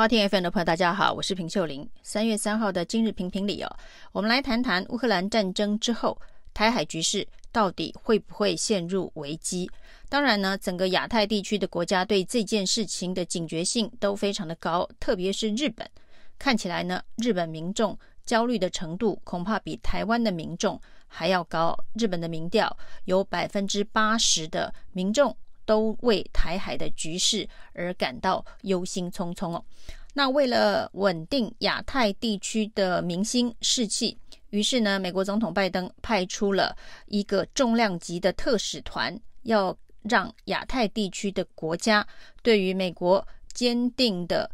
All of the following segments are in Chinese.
好，听 FM 的朋友，大家好，我是平秀玲。三月三号的今日评评理哦，我们来谈谈乌克兰战争之后，台海局势到底会不会陷入危机？当然呢，整个亚太地区的国家对这件事情的警觉性都非常的高，特别是日本，看起来呢，日本民众焦虑的程度恐怕比台湾的民众还要高。日本的民调有百分之八十的民众。都为台海的局势而感到忧心忡忡哦。那为了稳定亚太地区的民心士气，于是呢，美国总统拜登派出了一个重量级的特使团，要让亚太地区的国家对于美国坚定的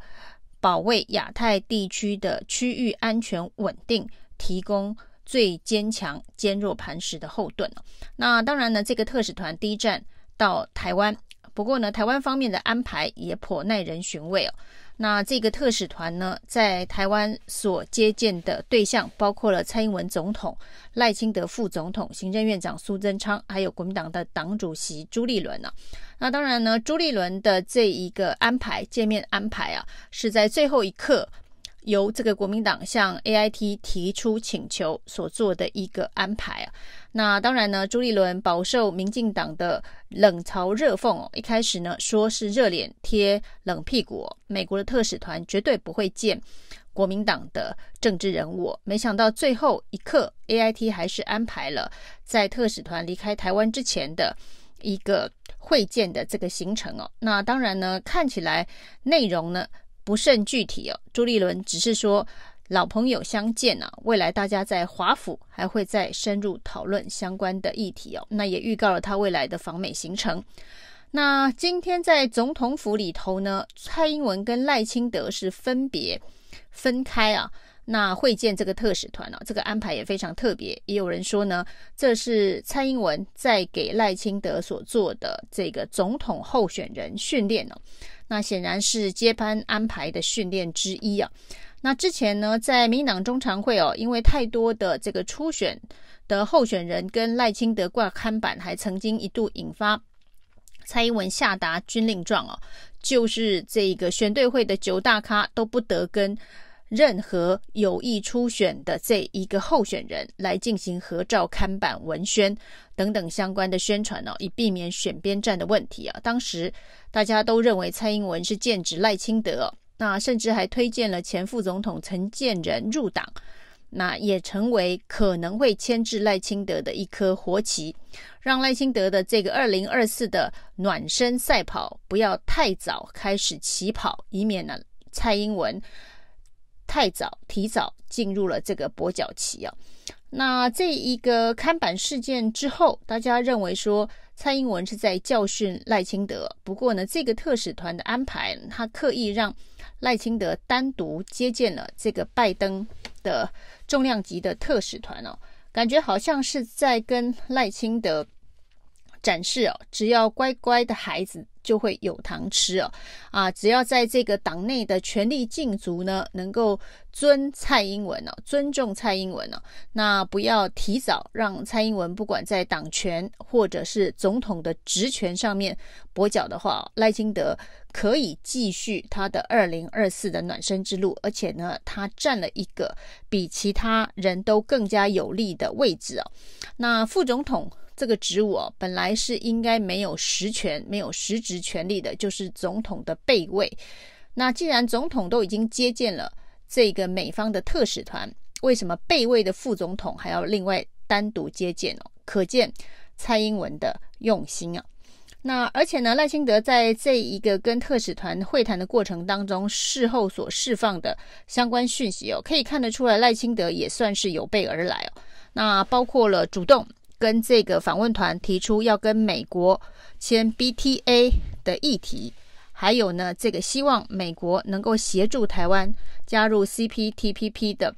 保卫亚太地区的区域安全稳定提供最坚强坚若磐石的后盾。那当然呢，这个特使团第一站。到台湾，不过呢，台湾方面的安排也颇耐人寻味哦。那这个特使团呢，在台湾所接见的对象包括了蔡英文总统、赖清德副总统、行政院长苏贞昌，还有国民党的党主席朱立伦呢。那当然呢，朱立伦的这一个安排见面安排啊，是在最后一刻。由这个国民党向 AIT 提出请求所做的一个安排啊，那当然呢，朱立伦饱受民进党的冷嘲热讽哦。一开始呢，说是热脸贴冷屁股，美国的特使团绝对不会见国民党的政治人物。没想到最后一刻，AIT 还是安排了在特使团离开台湾之前的一个会见的这个行程哦。那当然呢，看起来内容呢。不甚具体哦，朱立伦只是说老朋友相见啊，未来大家在华府还会再深入讨论相关的议题哦。那也预告了他未来的访美行程。那今天在总统府里头呢，蔡英文跟赖清德是分别分开啊，那会见这个特使团啊，这个安排也非常特别。也有人说呢，这是蔡英文在给赖清德所做的这个总统候选人训练哦。那显然是接班安排的训练之一啊。那之前呢，在民进党中常会哦，因为太多的这个初选的候选人跟赖清德挂看板，还曾经一度引发蔡英文下达军令状哦，就是这个选对会的九大咖都不得跟。任何有意初选的这一个候选人来进行合照、看板、文宣等等相关的宣传哦，以避免选边站的问题啊。当时大家都认为蔡英文是剑指赖清德，那甚至还推荐了前副总统陈建仁入党，那也成为可能会牵制赖清德的一颗活棋，让赖清德的这个二零二四的暖身赛跑不要太早开始起跑，以免呢蔡英文。太早，提早进入了这个跛脚期啊。那这一个看板事件之后，大家认为说蔡英文是在教训赖清德。不过呢，这个特使团的安排，他刻意让赖清德单独接见了这个拜登的重量级的特使团哦，感觉好像是在跟赖清德展示哦，只要乖乖的孩子。就会有糖吃哦，啊，只要在这个党内的权力禁足呢，能够尊蔡英文哦，尊重蔡英文哦，那不要提早让蔡英文不管在党权或者是总统的职权上面跛脚的话，赖清德可以继续他的二零二四的暖身之路，而且呢，他占了一个比其他人都更加有利的位置哦，那副总统。这个职务，本来是应该没有实权、没有实质权力的，就是总统的备位。那既然总统都已经接见了这个美方的特使团，为什么备位的副总统还要另外单独接见哦？可见蔡英文的用心啊。那而且呢，赖清德在这一个跟特使团会谈的过程当中，事后所释放的相关讯息哦，可以看得出来，赖清德也算是有备而来哦。那包括了主动。跟这个访问团提出要跟美国签 BTA 的议题，还有呢，这个希望美国能够协助台湾加入 CPTPP 的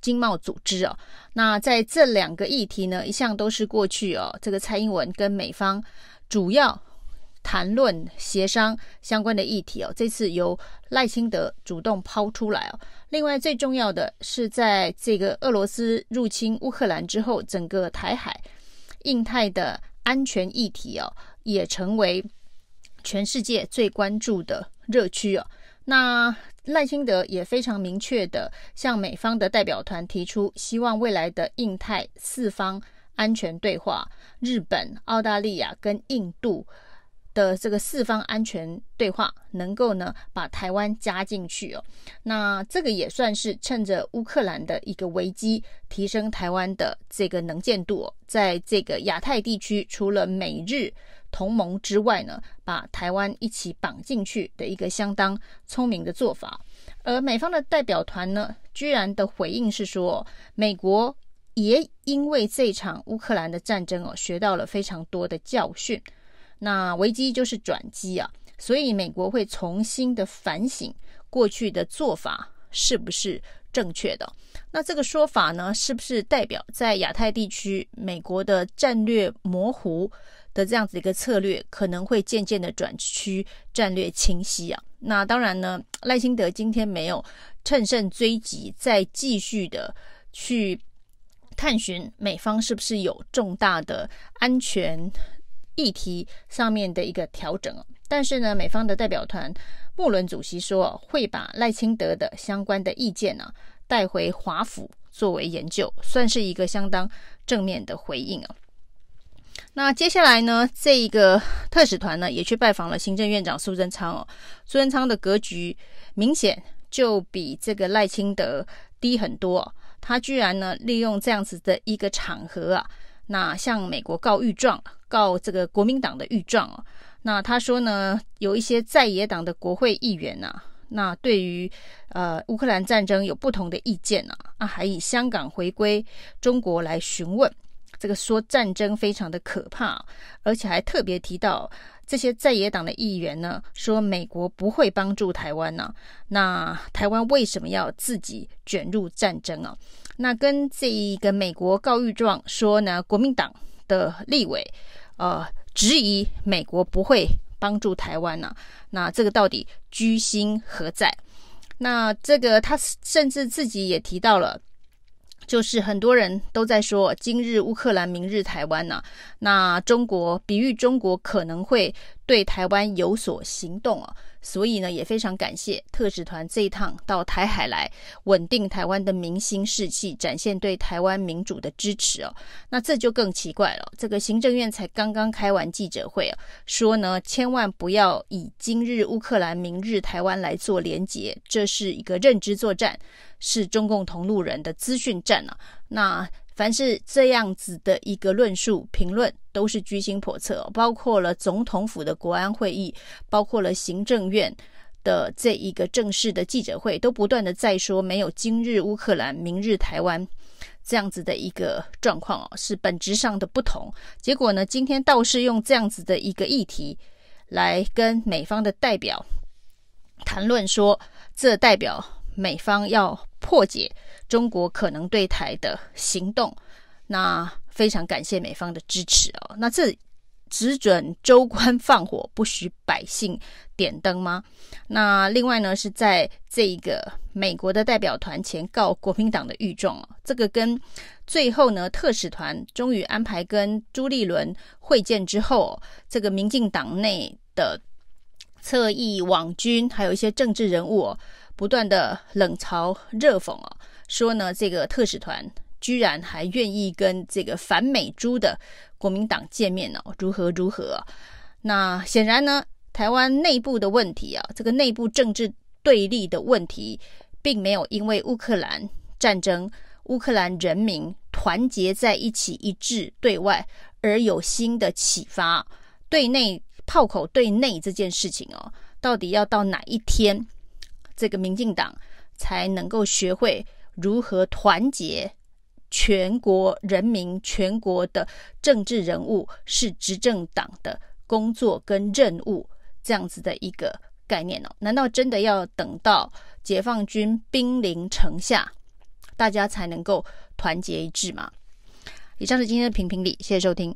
经贸组织哦。那在这两个议题呢，一向都是过去哦，这个蔡英文跟美方主要。谈论协商相关的议题哦，这次由赖清德主动抛出来哦。另外最重要的是，在这个俄罗斯入侵乌克兰之后，整个台海、印太的安全议题哦，也成为全世界最关注的热区哦。那赖清德也非常明确的向美方的代表团提出，希望未来的印太四方安全对话，日本、澳大利亚跟印度的这个四方安全对话，能够呢把台湾加进去哦。那这个也算是趁着乌克兰的一个危机，提升台湾的这个能见度哦，在这个亚太地区，除了美日。同盟之外呢，把台湾一起绑进去的一个相当聪明的做法。而美方的代表团呢，居然的回应是说，美国也因为这场乌克兰的战争哦，学到了非常多的教训。那危机就是转机啊，所以美国会重新的反省过去的做法是不是正确的。那这个说法呢，是不是代表在亚太地区美国的战略模糊？的这样子一个策略可能会渐渐的转趋战略清晰啊。那当然呢，赖清德今天没有乘胜追击，再继续的去探寻美方是不是有重大的安全议题上面的一个调整。但是呢，美方的代表团穆伦主席说会把赖清德的相关的意见呢带回华府作为研究，算是一个相当正面的回应啊。那接下来呢，这一个特使团呢也去拜访了行政院长苏贞昌哦。苏贞昌的格局明显就比这个赖清德低很多。他居然呢利用这样子的一个场合啊，那向美国告御状，告这个国民党的御状啊。那他说呢，有一些在野党的国会议员呐，那对于呃乌克兰战争有不同的意见呐，啊，还以香港回归中国来询问。这个说战争非常的可怕，而且还特别提到这些在野党的议员呢，说美国不会帮助台湾呢、啊。那台湾为什么要自己卷入战争啊？那跟这一个美国告御状说呢，国民党的立委呃质疑美国不会帮助台湾呢、那这个到底居心何在？那这个他甚至自己也提到了。就是很多人都在说，今日乌克兰，明日台湾呐、那中国比喻中国可能会对台湾有所行动啊。所以呢，也非常感谢特使团这一趟到台海来稳定台湾的民心士气，展现对台湾民主的支持哦。那这就更奇怪了，这个行政院才刚刚开完记者会啊，说呢，千万不要以今日乌克兰，明日台湾来做连结，这是一个认知作战，是中共同路人的资讯战啊。那凡是这样子的一个论述评论，都是居心叵测，包括了总统府的国安会议，包括了行政院的这一个正式的记者会，都不断的在说没有今日乌克兰，明日台湾这样子的一个状况哦，是本质上的不同。结果呢，今天倒是用这样子的一个议题来跟美方的代表谈论说，这代表美方要破解。中国可能对台的行动，那非常感谢美方的支持哦。那这只准州官放火，不许百姓点灯吗？那另外呢，是在这个美国的代表团前告国民党的御状哦。这个跟最后呢，特使团终于安排跟朱立伦会见之后，这个民进党内的侧翼网军，还有一些政治人物哦，不断的冷嘲热讽哦。说呢，这个特使团居然还愿意跟这个反美猪的国民党见面呢、哦？如何如何、那显然呢，台湾内部的问题啊，这个内部政治对立的问题，并没有因为乌克兰战争、乌克兰人民团结在一起、一致对外而有新的启发。对内炮口对内这件事情哦，到底要到哪一天，这个民进党才能够学会？如何团结全国人民、全国的政治人物是执政党的工作跟任务，这样子的一个概念呢？难道真的要等到解放军兵临城下，大家才能够团结一致吗？以上是今天的评评理，谢谢收听。